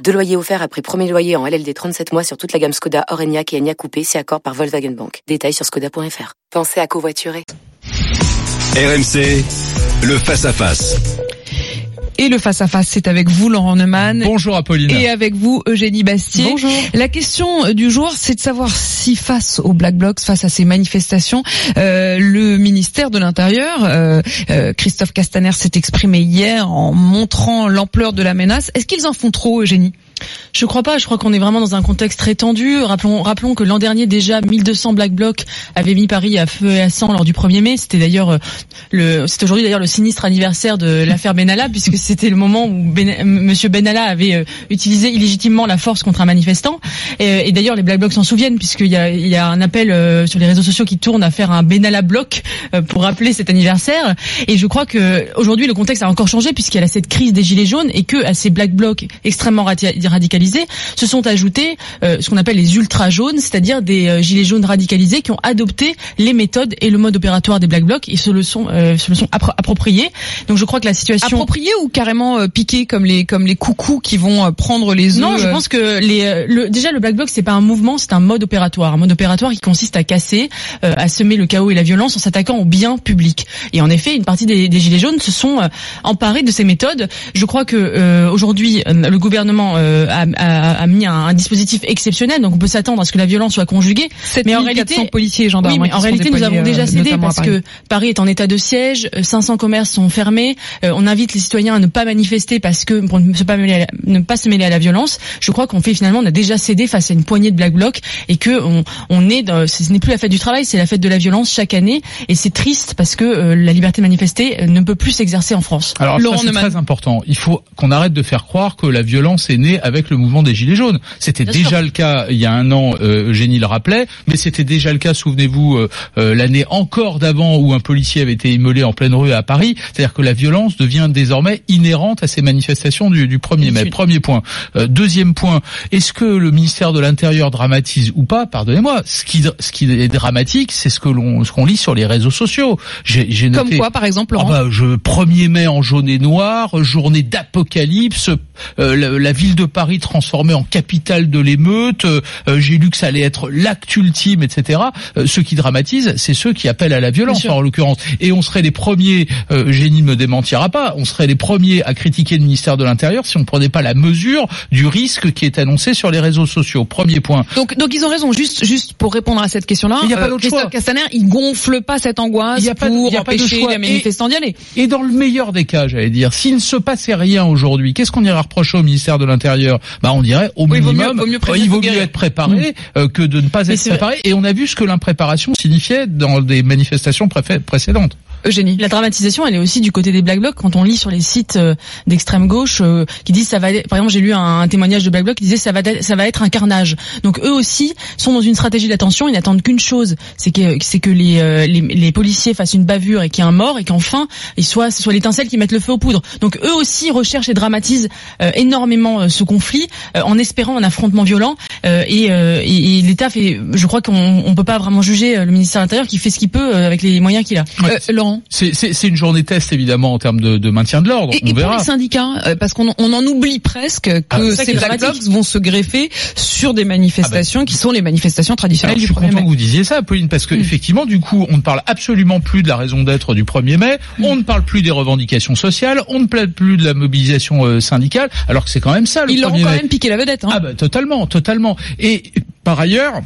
Deux loyers offerts après premier loyer en LLD 37 mois sur toute la gamme Skoda, Orenia et Enya Coupé, si accord par Volkswagen Bank. Détails sur skoda.fr. Pensez à covoiturer. RMC, le face-à-face. Et le face-à-face, c'est avec vous, Laurent Neumann. Bonjour Apolline. Et avec vous, Eugénie Bastier. Bonjour. La question du jour, c'est de savoir si face aux Black Blocs, face à ces manifestations, euh, le ministère de l'Intérieur, euh, euh, Christophe Castaner s'est exprimé hier en montrant l'ampleur de la menace. Est-ce qu'ils en font trop, Eugénie? Je crois pas. Je crois qu'on est vraiment dans un contexte très tendu. Rappelons, rappelons que l'an dernier déjà 1200 Black Blocs avaient mis Paris à feu et à sang lors du 1er mai. C'était d'ailleurs euh, le, c'est aujourd'hui d'ailleurs le sinistre anniversaire de l'affaire Benalla puisque c'était le moment où ben, Monsieur Benalla avait euh, utilisé illégitimement la force contre un manifestant. Et, et d'ailleurs les Black Blocs s'en souviennent puisqu'il y a, il y a un appel euh, sur les réseaux sociaux qui tourne à faire un Benalla bloc pour rappeler cet anniversaire. Et je crois que aujourd'hui le contexte a encore changé puisqu'il y a cette crise des gilets jaunes et que à ces Black Blocs extrêmement radicalisés se sont ajoutés euh, ce qu'on appelle les ultra jaunes, c'est-à-dire des euh, gilets jaunes radicalisés qui ont adopté les méthodes et le mode opératoire des Black Blocs et se le sont euh, se le sont appropriés. Donc je crois que la situation approprié ou carrément piqué comme les comme les coucous qui vont prendre les œufs. Non, je pense que les le, déjà le Black Bloc c'est pas un mouvement, c'est un mode opératoire, un mode opératoire qui consiste à casser, à semer le chaos et la violence en s'attaquant au bien public. Et en effet, une partie des, des gilets jaunes se sont emparés de ces méthodes. Je crois que aujourd'hui le gouvernement a, a, mis un, un, dispositif exceptionnel, donc on peut s'attendre à ce que la violence soit conjuguée. Mais en réalité, policiers et gendarmes. Oui, mais en réalité, nous avons déjà euh, cédé parce que Paris est en état de siège, 500 euh, commerces sont fermés. Euh, on invite les citoyens à ne pas manifester parce que pour ne pas, mêler à la, ne pas se mêler à la violence. Je crois qu'on fait finalement, on a déjà cédé face à une poignée de black blocs et que on, on est, dans, ce n'est plus la fête du travail, c'est la fête de la violence chaque année. Et c'est triste parce que la liberté de manifester ne peut plus s'exercer en France. Alors c'est très important. Il faut qu'on arrête de faire croire que la violence est née avec le mouvement des Gilets jaunes. C'était déjà le cas il y a un an, euh, Eugénie le rappelait, mais c'était déjà le cas, souvenez-vous, euh, euh, l'année encore d'avant où un policier avait été immolé en pleine rue à Paris. C'est-à-dire que la violence devient désormais inhérente à ces manifestations du, du 1er mai. Premier point. deuxième point, est-ce que le ministère de l'Intérieur dramatise ou pas? Pardonnez-moi. Ce qui, ce qui est dramatique, c'est ce que l'on ce qu'on lit sur les réseaux sociaux. J'ai noté, Comme quoi, par exemple, ah bah, je, 1er mai en jaune et noir, journée d'apocalypse, la, la ville de Paris transformée en capitale de l'émeute, euh, j'ai lu que ça allait être l'acte ultime, etc. Euh, ceux qui dramatisent, c'est ceux qui appellent à la violence en l'occurrence. Et on serait les premiers, euh, Génie ne me démentira pas, on serait les premiers à critiquer le ministère de l'Intérieur si on ne prenait pas la mesure du risque qui est annoncé sur les réseaux sociaux. Premier point. Donc, donc ils ont raison. Juste, juste pour répondre à cette question-là, il n'y a pas d'autre choix. Castaner, il gonfle pas cette angoisse il pour empêcher les manifestants d'y aller. Et dans le meilleur des cas, j'allais dire, s'il ne se passait rien aujourd'hui, qu'est-ce qu'on irait reprocher au ministère de l'Intérieur? Bah, on dirait au minimum, vaut mieux, il vaut mieux être préparé mm. euh, que de ne pas être préparé. Et on a vu ce que l'impréparation signifiait dans des manifestations précédentes. Eugénie. La dramatisation, elle est aussi du côté des Black Blocs. Quand on lit sur les sites euh, d'extrême gauche euh, qui disent ça va, par exemple, j'ai lu un, témoignage de Black Bloc qui disait ça va, ça va être un carnage. Donc eux aussi sont dans une stratégie d'attention. Ils n'attendent qu'une chose, c'est que c'est que les, les, les policiers fassent une bavure et qu'il y ait un mort et qu'enfin il soit ce soit l'étincelle qui mette le feu aux poudres. Donc eux aussi recherchent et dramatisent énormément ce conflit en espérant un affrontement violent. et, et, l'État fait, je crois qu'on on peut pas vraiment juger le ministère de l'Intérieur qui fait ce qu'il peut avec les moyens qu'il a. Laurent. C'est une journée test évidemment en termes de, de maintien de l'ordre. Et, et pour les syndicats, euh, parce qu'on on en oublie presque que ah, ces Black Blocs vont se greffer sur des manifestations ah bah, qui sont les manifestations traditionnelles du 1er mai. Je suis content que vous disiez ça, Pauline, parce que mm. effectivement, du coup, on ne parle absolument plus de la raison d'être du 1er mai, mm. on ne parle plus des revendications sociales, on ne parle plus de la mobilisation euh, syndicale, alors que c'est quand même ça le 1er mai. Ils quand même piqué la vedette. Hein. Ah bah totalement, totalement. Et par ailleurs,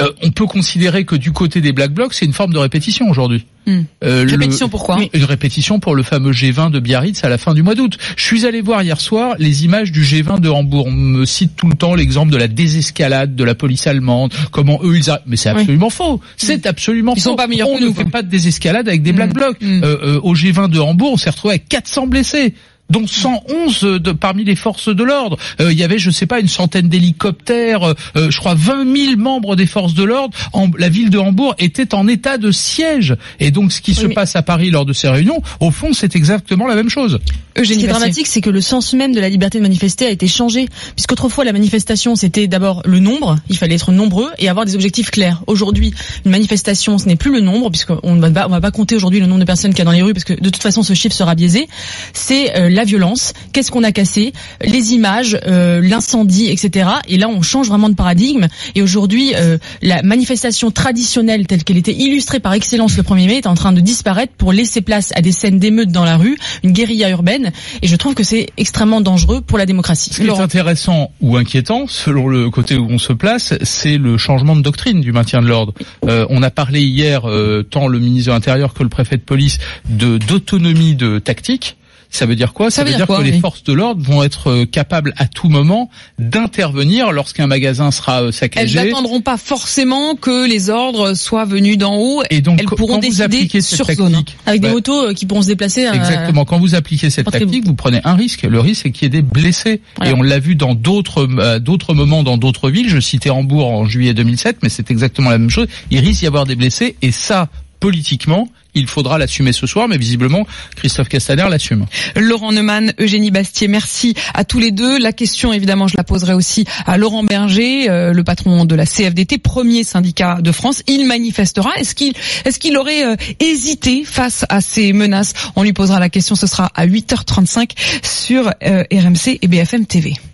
euh, on peut considérer que du côté des Black Blocs, c'est une forme de répétition aujourd'hui. Hmm. Euh, répétition pourquoi? Une répétition pour le fameux G20 de Biarritz à la fin du mois d'août. Je suis allé voir hier soir les images du G20 de Hambourg. On me cite tout le temps l'exemple de la désescalade de la police allemande, comment eux ils mais c'est absolument faux. C'est absolument ils faux. Sont pas meilleurs on que nous, ne fait pas de désescalade avec des Black hmm. Blocs. Hmm. Euh, euh, au G20 de Hambourg, on s'est retrouvé avec 400 blessés. Dont 111 de, parmi les forces de l'ordre. Euh, il y avait, je sais pas, une centaine d'hélicoptères, euh, je crois 20 000 membres des forces de l'ordre. La ville de Hambourg était en état de siège. Et donc, ce qui se passe à Paris lors de ces réunions, au fond, c'est exactement la même chose. Eugénie ce qui est dramatique, c'est que le sens même de la liberté de manifester a été changé, puisqu'autrefois la manifestation, c'était d'abord le nombre, il fallait être nombreux et avoir des objectifs clairs. Aujourd'hui, une manifestation, ce n'est plus le nombre, puisqu'on ne va pas, on va pas compter aujourd'hui le nombre de personnes qu'il y a dans les rues, parce que de toute façon, ce chiffre sera biaisé. C'est euh, la violence, qu'est-ce qu'on a cassé, les images, euh, l'incendie, etc. Et là, on change vraiment de paradigme. Et aujourd'hui, euh, la manifestation traditionnelle telle qu'elle était illustrée par excellence le 1er mai est en train de disparaître pour laisser place à des scènes d'émeutes dans la rue, une guérilla urbaine. Et je trouve que c'est extrêmement dangereux pour la démocratie. Ce qui est intéressant ou inquiétant, selon le côté où on se place, c'est le changement de doctrine du maintien de l'ordre. on a parlé hier, tant le ministre de l'Intérieur que le préfet de police, de d'autonomie de tactique. Ça veut dire quoi Ça, veut dire, que les forces de l'ordre vont être euh, capables à tout moment d'intervenir lorsqu'un magasin sera euh, saccagé. Elles n'attendront pas forcément que les ordres soient venus d'en haut. Et donc, elles pourront quand décider vous appliquez cette sur tactique, zone. Avec des bah, motos euh, qui pourront se déplacer. Exactement. Quand vous appliquez cette tactique, vous prenez un risque. Le risque, c'est qu'il y ait des blessés. Voilà. Et on l'a vu dans d'autres d'autres moments, dans d'autres villes. Je citais Hambourg en juillet 2007, mais c'est exactement la même chose. Il risque d'y avoir des blessés. Et ça, politiquement, il faudra l'assumer ce soir, mais visiblement, Christophe Castaner l'assume. Laurent Neumann, Eugénie Bastier, merci à tous les deux. La question, évidemment, je la poserai aussi à Laurent Berger, euh, le patron de la CFDT, premier syndicat de France. Il manifestera. Est-ce qu'il est-ce qu'il aurait euh, hésité face à ces menaces? On lui posera la question. Ce sera à 8h35 sur euh, RMC et BFM TV.